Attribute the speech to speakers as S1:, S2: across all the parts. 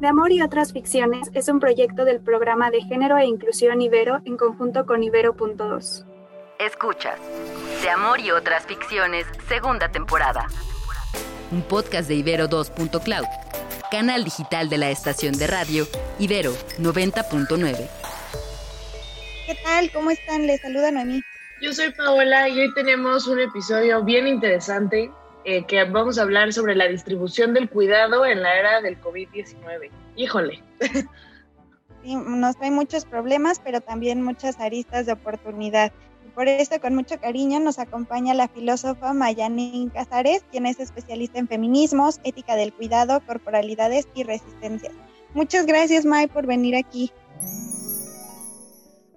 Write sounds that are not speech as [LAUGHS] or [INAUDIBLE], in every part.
S1: De Amor y otras ficciones es un proyecto del programa de género e inclusión Ibero en conjunto con Ibero.2.
S2: Escuchas De Amor y otras ficciones, segunda temporada. Un podcast de Ibero 2.cloud, canal digital de la estación de radio Ibero 90.9.
S3: ¿Qué tal? ¿Cómo están? Les saluda Noemí.
S4: Yo soy Paola y hoy tenemos un episodio bien interesante eh, que vamos a hablar sobre la distribución del cuidado en la era del COVID-19. Híjole.
S3: Sí, nos trae muchos problemas, pero también muchas aristas de oportunidad. Por eso, con mucho cariño, nos acompaña la filósofa Mayanin Casares, quien es especialista en feminismos, ética del cuidado, corporalidades y resistencia. Muchas gracias, May, por venir aquí.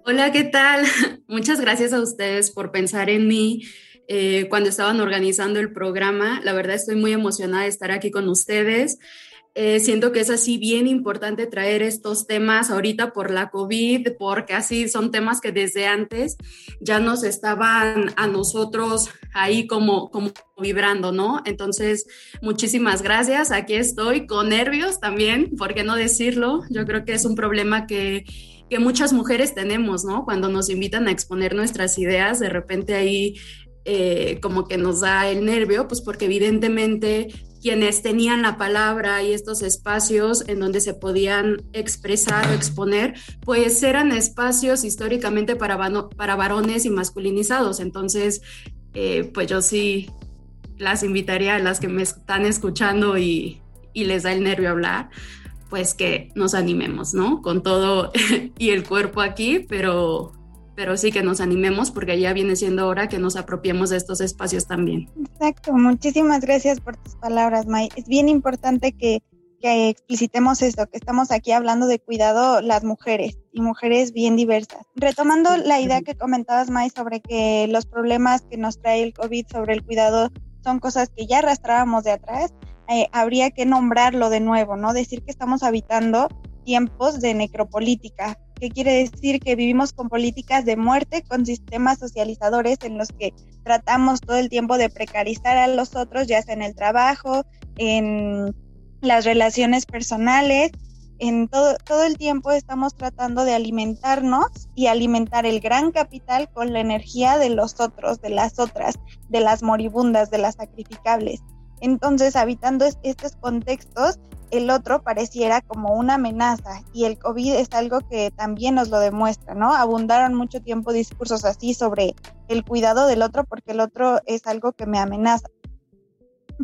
S5: Hola, ¿qué tal? [LAUGHS] Muchas gracias a ustedes por pensar en mí eh, cuando estaban organizando el programa. La verdad estoy muy emocionada de estar aquí con ustedes. Eh, siento que es así bien importante traer estos temas ahorita por la COVID, porque así son temas que desde antes ya nos estaban a nosotros ahí como, como vibrando, ¿no? Entonces, muchísimas gracias. Aquí estoy con nervios también, ¿por qué no decirlo? Yo creo que es un problema que que muchas mujeres tenemos, ¿no? Cuando nos invitan a exponer nuestras ideas, de repente ahí eh, como que nos da el nervio, pues porque evidentemente quienes tenían la palabra y estos espacios en donde se podían expresar o exponer, pues eran espacios históricamente para, varones y masculinizados. Entonces, eh, pues yo sí las invitaría a las que me están escuchando y, y les da el nervio hablar, pues que nos animemos, ¿no? Con todo [LAUGHS] y el cuerpo aquí, pero pero sí que nos animemos porque ya viene siendo hora que nos apropiemos de estos espacios también.
S3: Exacto, muchísimas gracias por tus palabras, May. Es bien importante que, que explicitemos esto, que estamos aquí hablando de cuidado las mujeres y mujeres bien diversas. Retomando la idea que comentabas, May, sobre que los problemas que nos trae el COVID sobre el cuidado son cosas que ya arrastrábamos de atrás, eh, habría que nombrarlo de nuevo, ¿no? Decir que estamos habitando tiempos de necropolítica, que quiere decir que vivimos con políticas de muerte, con sistemas socializadores en los que tratamos todo el tiempo de precarizar a los otros, ya sea en el trabajo, en las relaciones personales, en todo, todo el tiempo estamos tratando de alimentarnos y alimentar el gran capital con la energía de los otros, de las otras, de las moribundas, de las sacrificables. Entonces, habitando estos contextos, el otro pareciera como una amenaza y el COVID es algo que también nos lo demuestra, ¿no? Abundaron mucho tiempo discursos así sobre el cuidado del otro porque el otro es algo que me amenaza.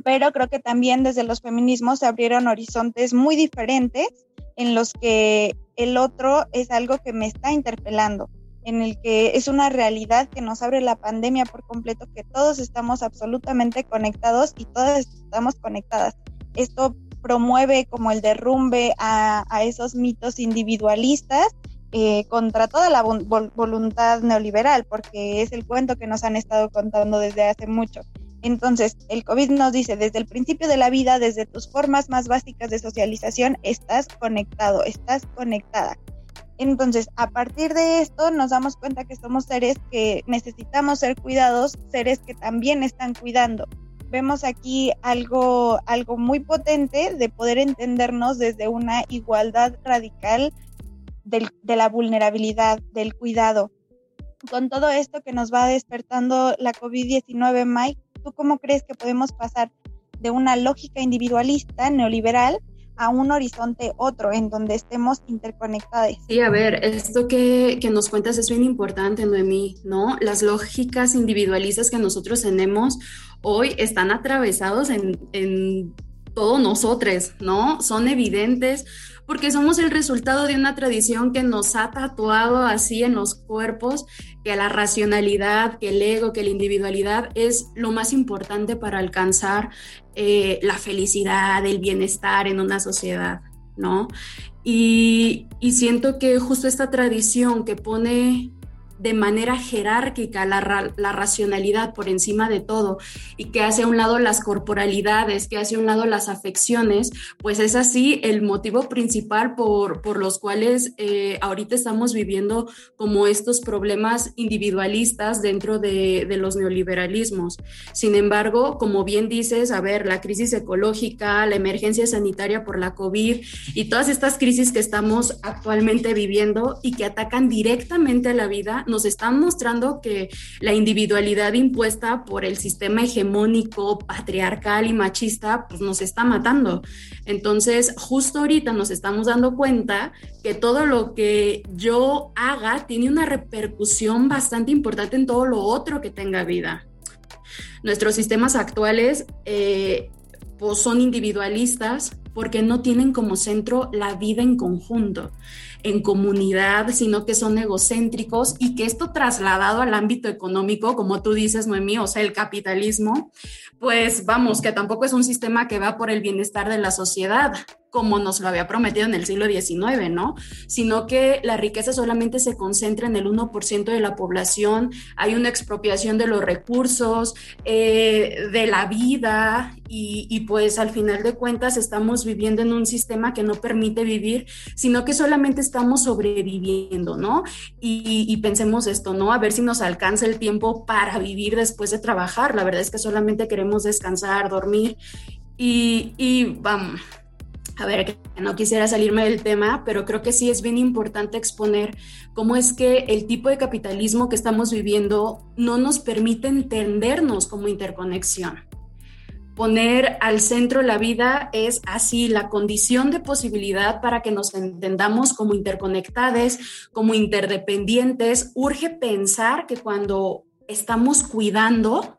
S3: Pero creo que también desde los feminismos se abrieron horizontes muy diferentes en los que el otro es algo que me está interpelando, en el que es una realidad que nos abre la pandemia por completo, que todos estamos absolutamente conectados y todas estamos conectadas. Esto promueve como el derrumbe a, esos mitos individualistas eh, contra toda la voluntad neoliberal, porque es el cuento que nos han estado contando desde hace mucho. Entonces, el COVID nos dice, desde el principio de la vida, desde tus formas más básicas de socialización, estás conectado, estás conectada. Entonces, a partir de esto, nos damos cuenta que somos seres que necesitamos ser cuidados, seres que también están cuidando vemos aquí algo, algo muy potente de poder entendernos desde una igualdad radical de la vulnerabilidad, del cuidado. Con todo esto que nos va despertando la COVID-19, Mike, ¿tú cómo crees que podemos pasar de una lógica individualista neoliberal a un horizonte otro en donde estemos interconectados.
S5: Sí, a ver, esto que, que, nos cuentas es bien importante, Noemí, ¿no? Las lógicas individualistas que nosotros tenemos hoy están atravesados en todos nosotros, ¿no? Son evidentes porque somos el resultado de una tradición que nos ha tatuado así en los cuerpos que la racionalidad, que el ego, que la individualidad es lo más importante para alcanzar eh, la felicidad, el bienestar en una sociedad, ¿no? Y, y siento que justo esta tradición que pone de manera jerárquica la, la, racionalidad por encima de todo y que hace a un lado las corporalidades, que hace a un lado las afecciones, pues es así el motivo principal por, por los cuales eh, ahorita estamos viviendo como estos problemas individualistas dentro de, de los neoliberalismos. Sin embargo, como bien dices, a ver, la crisis ecológica, la emergencia sanitaria por la COVID y todas estas crisis que estamos actualmente viviendo y que atacan directamente a la vida, nos están mostrando que la individualidad impuesta por el sistema hegemónico, patriarcal y machista, pues nos está matando. Entonces, justo ahorita nos estamos dando cuenta que todo lo que yo haga tiene una repercusión bastante importante en todo lo otro que tenga vida. Nuestros sistemas actuales eh, pues son individualistas porque no tienen como centro la vida en conjunto, en comunidad, sino que son egocéntricos y que esto trasladado al ámbito económico, como tú dices, Noemí, o sea, el capitalismo, pues vamos, que tampoco es un sistema que va por el bienestar de la sociedad, como nos lo había prometido en el siglo XIX, ¿no? Sino que la riqueza solamente se concentra en el 1% de la población, hay una expropiación de los recursos, eh, de la vida, y, pues al final de cuentas estamos viviendo en un sistema que no permite vivir, sino que solamente estamos sobreviviendo, ¿no? Y, pensemos esto, ¿no? A ver si nos alcanza el tiempo para vivir después de trabajar. La verdad es que solamente queremos descansar, dormir y, y vamos a ver, no quisiera salirme del tema, pero creo que sí es bien importante exponer cómo es que el tipo de capitalismo que estamos viviendo no nos permite entendernos como interconexión. Poner al centro la vida es así la condición de posibilidad para que nos entendamos como interconectadas, como interdependientes. Urge pensar que cuando estamos cuidando,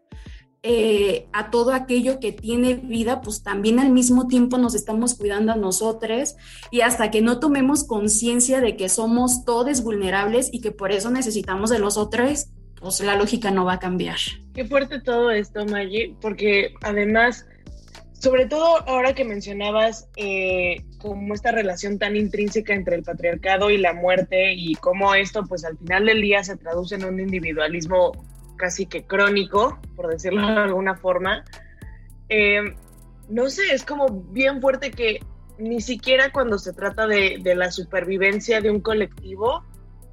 S5: eh, a todo aquello que tiene vida, pues también al mismo tiempo nos estamos cuidando a nosotros y hasta que no tomemos conciencia de que somos todos vulnerables y que por eso necesitamos de los otros, pues la lógica no va a cambiar.
S4: Qué fuerte todo esto, Maggie, porque además, sobre todo ahora que mencionabas eh, como esta relación tan intrínseca entre el patriarcado y la muerte y cómo esto pues al final del día se traduce en un individualismo casi que crónico, por decirlo de alguna forma. Eh, no sé, es como bien fuerte que ni siquiera cuando se trata de, la supervivencia de un colectivo,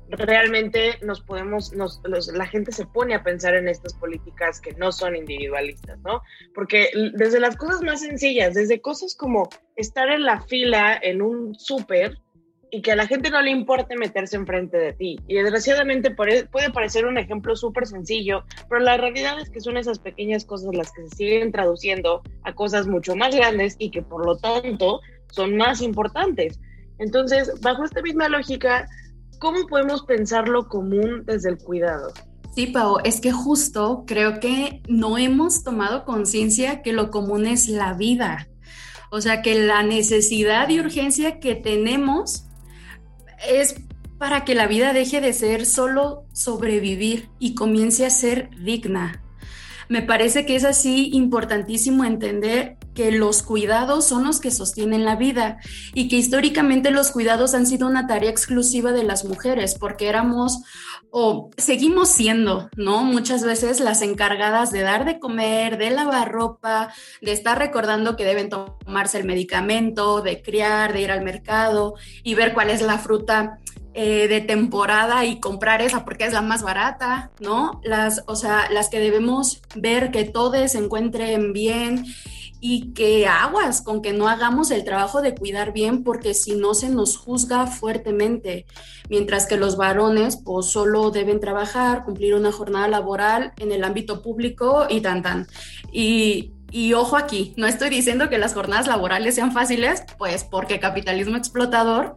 S4: realmente nos podemos, la gente se pone a pensar en estas políticas que no son individualistas, ¿no? Porque desde las cosas más sencillas, desde cosas como estar en la fila en un súper, y que a la gente no le importe meterse enfrente de ti. Y desgraciadamente puede parecer un ejemplo súper sencillo, pero la realidad es que son esas pequeñas cosas las que se siguen traduciendo a cosas mucho más grandes y que por lo tanto son más importantes. Entonces, bajo esta misma lógica, ¿cómo podemos pensar lo común desde el cuidado?
S5: Sí, Pau, es que justo creo que no hemos tomado conciencia que lo común es la vida. O sea, que la necesidad y urgencia que tenemos es para que la vida deje de ser solo sobrevivir y comience a ser digna. Me parece que es así importantísimo entender que los cuidados son los que sostienen la vida y que históricamente los cuidados han sido una tarea exclusiva de las mujeres porque éramos o seguimos siendo, ¿no? Muchas veces las encargadas de dar de comer, de lavar ropa, de estar recordando que deben tomarse el medicamento, de criar, de ir al mercado y ver cuál es la fruta eh, de temporada y comprar esa porque es la más barata, ¿no? Las, o sea, las que debemos ver que todos se encuentren bien y que aguas con que no hagamos el trabajo de cuidar bien porque si no se nos juzga fuertemente, mientras que los varones pues solo deben trabajar, cumplir una jornada laboral en el ámbito público y tan tan. Y, y ojo aquí, no estoy diciendo que las jornadas laborales sean fáciles, pues porque capitalismo explotador,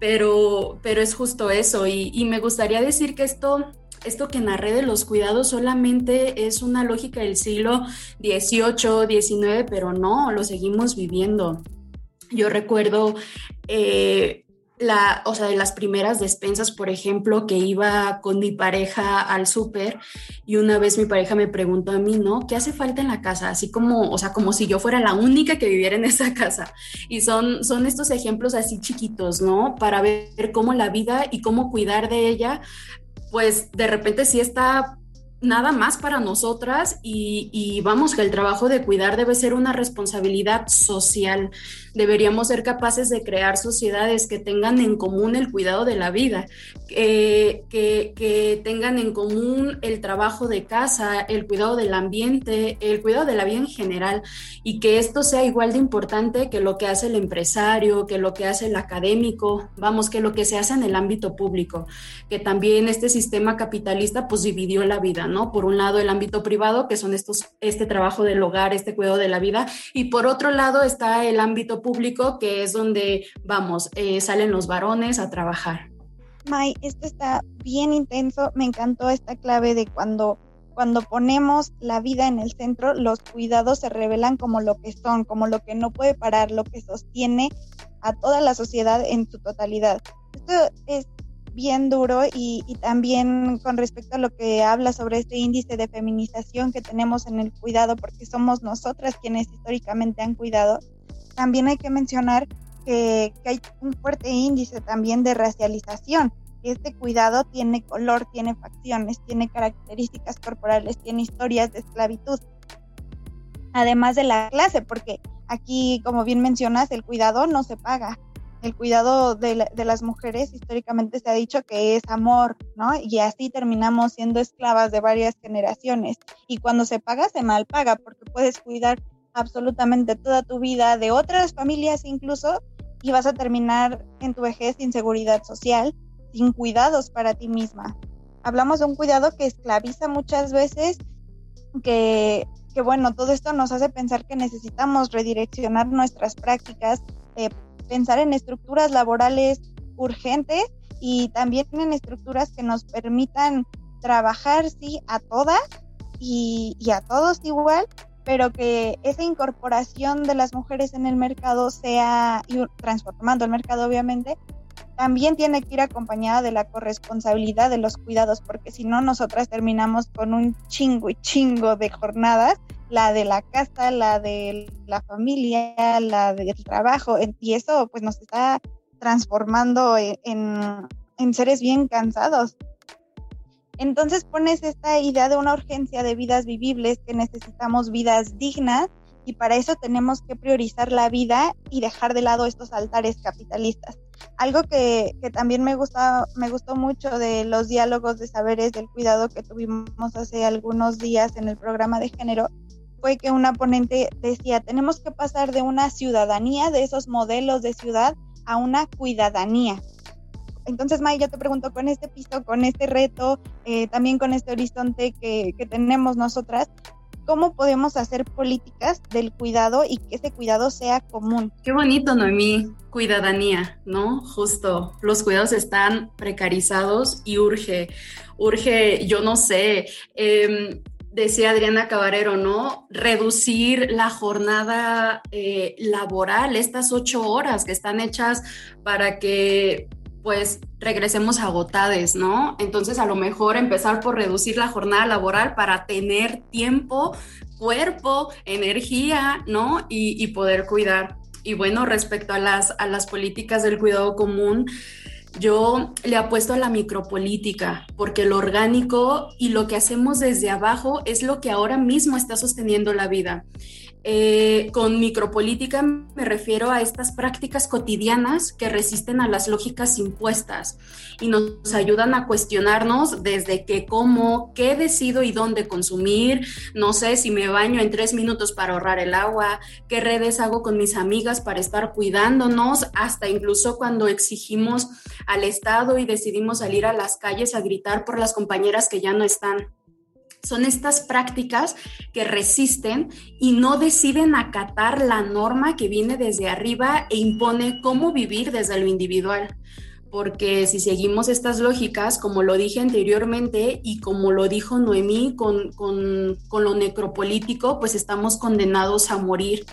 S5: pero, pero es justo eso y, y me gustaría decir que esto esto que narré de los cuidados solamente es una lógica del siglo XVIII, XIX, pero no, lo seguimos viviendo. Yo recuerdo eh, la, o sea, de las primeras despensas, por ejemplo, que iba con mi pareja al súper y una vez mi pareja me preguntó a mí, ¿no? ¿Qué hace falta en la casa? Así como, o sea, como si yo fuera la única que viviera en esa casa. Y son, son estos ejemplos así chiquitos, ¿no? Para ver cómo la vida y cómo cuidar de ella pues de repente sí está nada más para nosotras y, vamos que el trabajo de cuidar debe ser una responsabilidad social. Deberíamos ser capaces de crear sociedades que tengan en común el cuidado de la vida, que, tengan en común el trabajo de casa, el cuidado del ambiente, el cuidado de la vida en general y que esto sea igual de importante que lo que hace el empresario, que lo que hace el académico, vamos, que lo que se hace en el ámbito público, que también este sistema capitalista pues dividió la vida. ¿No? Por un lado el ámbito privado, que son estos, este trabajo del hogar, este cuidado de la vida, y por otro lado está el ámbito público, que es donde, vamos, eh, salen los varones a trabajar.
S3: May, esto está bien intenso, me encantó esta clave de cuando cuando ponemos la vida en el centro, los cuidados se revelan como lo que son, como lo que no puede parar, lo que sostiene a toda la sociedad en su totalidad. Esto es bien duro y, también con respecto a lo que habla sobre este índice de feminización que tenemos en el cuidado, porque somos nosotras quienes históricamente han cuidado, también hay que mencionar que, que hay un fuerte índice también de racialización. Este cuidado tiene color, tiene facciones, tiene características corporales, tiene historias de esclavitud, además de la clase, porque aquí, como bien mencionas, el cuidado no se paga, el cuidado de, las mujeres históricamente se ha dicho que es amor, ¿no? Y así terminamos siendo esclavas de varias generaciones. Y cuando se paga, se mal paga, porque puedes cuidar absolutamente toda tu vida de otras familias incluso y vas a terminar en tu vejez sin seguridad social, sin cuidados para ti misma. Hablamos de un cuidado que esclaviza muchas veces, que, bueno, todo esto nos hace pensar que necesitamos redireccionar nuestras prácticas eh, pensar en estructuras laborales urgentes y también en estructuras que nos permitan trabajar, sí, a todas y, a todos igual, pero que esa incorporación de las mujeres en el mercado sea, transformando el mercado obviamente, también tiene que ir acompañada de la corresponsabilidad de los cuidados, porque si no, nosotras terminamos con un chingo y chingo de jornadas la de la casa, la de la familia, la del trabajo, y eso pues nos está transformando e, en, en seres bien cansados. Entonces pones esta idea de una urgencia de vidas vivibles, que necesitamos vidas dignas, y para eso tenemos que priorizar la vida y dejar de lado estos altares capitalistas. Algo que, que, también me, gusta, me gustó mucho de los diálogos de saberes del cuidado que tuvimos hace algunos días en el programa de género fue que una ponente decía, tenemos que pasar de una ciudadanía, de esos modelos de ciudad, a una cuidadanía. Entonces, May, yo te pregunto, con este piso, con este reto, eh, también con este horizonte que, que tenemos nosotras, ¿cómo podemos hacer políticas del cuidado y que ese cuidado sea común?
S5: Qué bonito, Noemí, cuidadanía, ¿no? Justo, los cuidados están precarizados y urge, urge, yo no sé, eh, decía Adriana Cabarero, ¿no? Reducir la jornada eh, laboral, estas ocho horas que están hechas para que pues regresemos agotades, ¿no? Entonces a lo mejor empezar por reducir la jornada laboral para tener tiempo, cuerpo, energía, ¿no? Y, y poder cuidar. Y bueno, respecto a las, a las políticas del cuidado común, yo le apuesto a la micropolítica, porque lo orgánico y lo que hacemos desde abajo es lo que ahora mismo está sosteniendo la vida. Eh, con micropolítica me refiero a estas prácticas cotidianas que resisten a las lógicas impuestas y nos ayudan a cuestionarnos desde qué, cómo, qué decido y dónde consumir, no sé si me baño en tres minutos para ahorrar el agua, qué redes hago con mis amigas para estar cuidándonos, hasta incluso cuando exigimos al Estado y decidimos salir a las calles a gritar por las compañeras que ya no están. Son estas prácticas que resisten y no deciden acatar la norma que viene desde arriba e impone cómo vivir desde lo individual. Porque si seguimos estas lógicas, como lo dije anteriormente y como lo dijo Noemí con, con, con lo necropolítico, pues estamos condenados a morir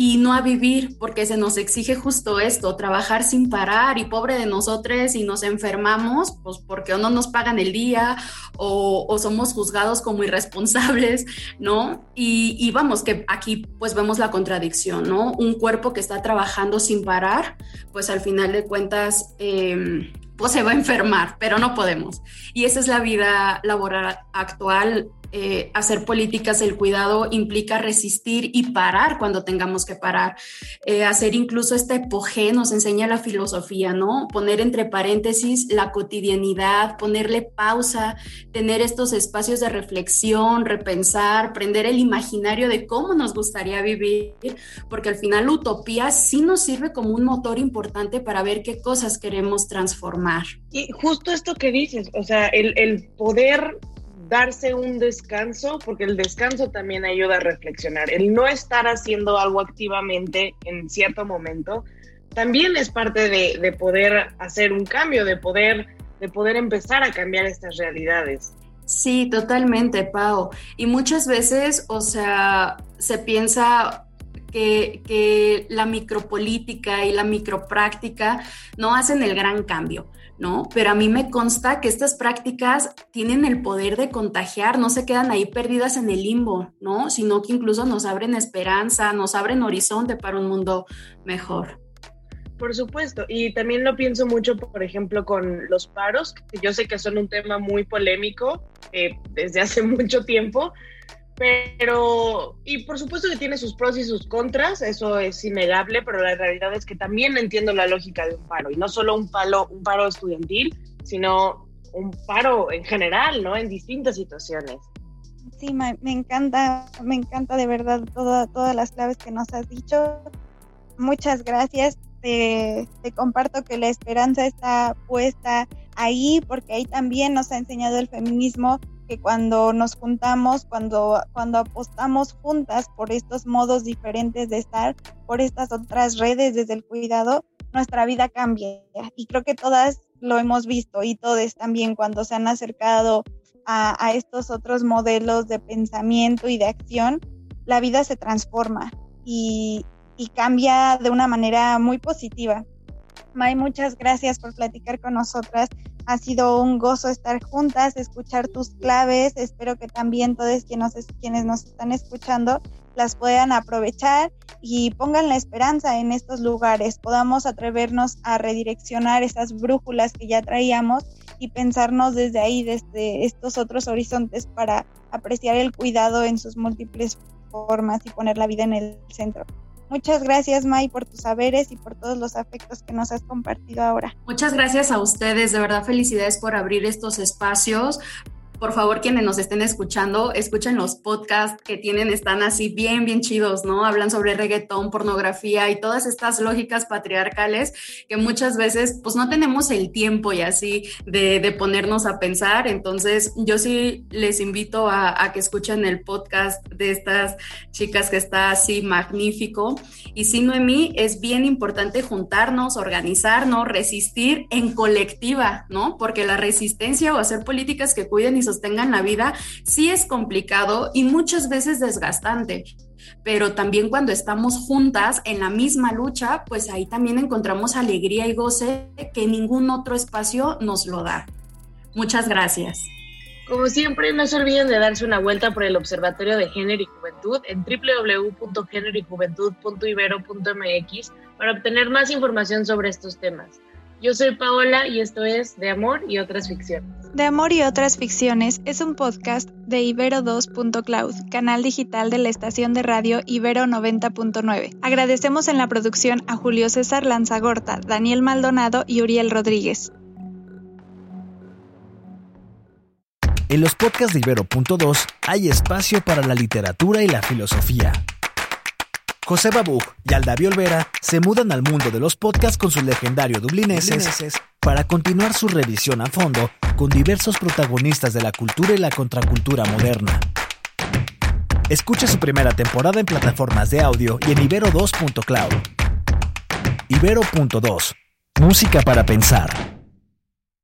S5: y no a vivir, porque se nos exige justo esto, trabajar sin parar y pobre de nosotros y nos enfermamos, pues porque o no nos pagan el día o, somos juzgados como irresponsables, ¿no? Y, vamos, que aquí pues vemos la contradicción, ¿no? Un cuerpo que está trabajando sin parar, pues al final de cuentas... Em, pues se va a enfermar, pero no podemos. Y esa es la vida laboral actual eh, hacer políticas del cuidado implica resistir y parar cuando tengamos que parar. Eh, hacer incluso este epoge nos enseña la filosofía, ¿no? Poner entre paréntesis la cotidianidad, ponerle pausa, tener estos espacios de reflexión, repensar, prender el imaginario de cómo nos gustaría vivir, porque al final la utopía sí nos sirve como un motor importante para ver qué cosas queremos transformar.
S4: Y justo esto que dices, o sea, el, el poder darse un descanso, porque el descanso también ayuda a reflexionar. El no estar haciendo algo activamente en cierto momento también es parte de, poder hacer un cambio, de poder, de poder empezar a cambiar estas realidades.
S5: Sí, totalmente, Pau. Y muchas veces, o sea, se piensa que, la micropolítica y la micropráctica no hacen el gran cambio. ¿no? Pero a mí me consta que estas prácticas tienen el poder de contagiar, no se quedan ahí perdidas en el limbo, ¿no? Sino que incluso nos abren esperanza, nos abren horizonte para un mundo mejor.
S4: Por supuesto, y también lo pienso mucho, por ejemplo, con los paros, que yo sé que son un tema muy polémico eh, desde hace [LAUGHS] mucho tiempo, pero, y por supuesto que tiene sus pros y sus contras, eso es innegable, pero la realidad es que también entiendo la lógica de un paro, y no solo un, palo, un paro estudiantil, sino un paro en general, ¿no? En distintas situaciones.
S3: Sí, me, encanta, me encanta de verdad todas las claves que nos has dicho. Muchas gracias. te comparto que la esperanza está puesta ahí porque ahí también nos ha enseñado el feminismo que cuando nos juntamos, cuando, cuando apostamos juntas por estos modos diferentes de estar, por estas otras redes desde el cuidado, nuestra vida cambia. Y creo que todas lo hemos visto y todos también cuando se han acercado a, a estos otros modelos de pensamiento y de acción, la vida se transforma y, y cambia de una manera muy positiva. May, muchas gracias por platicar con nosotras. Ha sido un gozo estar juntas, escuchar tus claves. Espero que también todos quienes, nos están escuchando las puedan aprovechar y pongan la esperanza en estos lugares, podamos atrevernos a redireccionar esas brújulas que ya traíamos y pensarnos desde ahí, desde estos otros horizontes para apreciar el cuidado en sus múltiples formas y poner la vida en el centro. Muchas gracias, May, por tus saberes y por todos los afectos que nos has compartido ahora.
S5: Muchas gracias a ustedes, de verdad felicidades por abrir estos espacios, por favor, quienes nos estén escuchando, escuchen los podcasts que tienen, están así bien, bien chidos, ¿no? Hablan sobre reggaetón, pornografía y todas estas lógicas patriarcales que muchas veces pues no tenemos el tiempo y así de, ponernos a pensar. Entonces, yo sí les invito a, a, que escuchen el podcast de estas chicas que está así magnífico. Y sí, Noemí, es bien importante juntarnos, organizarnos, resistir en colectiva, ¿no? Porque la resistencia o hacer políticas que cuiden y sostengan la vida, sí es complicado y muchas veces desgastante. Pero también cuando estamos juntas en la misma lucha, pues ahí también encontramos alegría y goce que ningún otro espacio nos lo da. Muchas gracias.
S4: Como siempre, no se olviden de darse una vuelta por el Observatorio de Género y Juventud en www.géneroyjuventud.ibero.mx para obtener más información sobre estos temas. Yo soy Paola y esto es De Amor y otras ficciones.
S3: De Amor y otras ficciones es un podcast de Ibero2.cloud, canal digital de la estación de radio Ibero 90.9. Agradecemos en la producción a Julio César Lanzagorta, Daniel Maldonado y Uriel Rodríguez.
S6: En los podcasts de Ibero.2 hay espacio para la literatura y la filosofía. José Babuch y Aldavio Olvera se mudan al mundo de los podcasts con sus legendarios dublineses para continuar su revisión a fondo con diversos protagonistas de la cultura y la contracultura moderna. Escucha su primera temporada en plataformas de audio y en ibero2.cloud. Ibero.2. Música para pensar.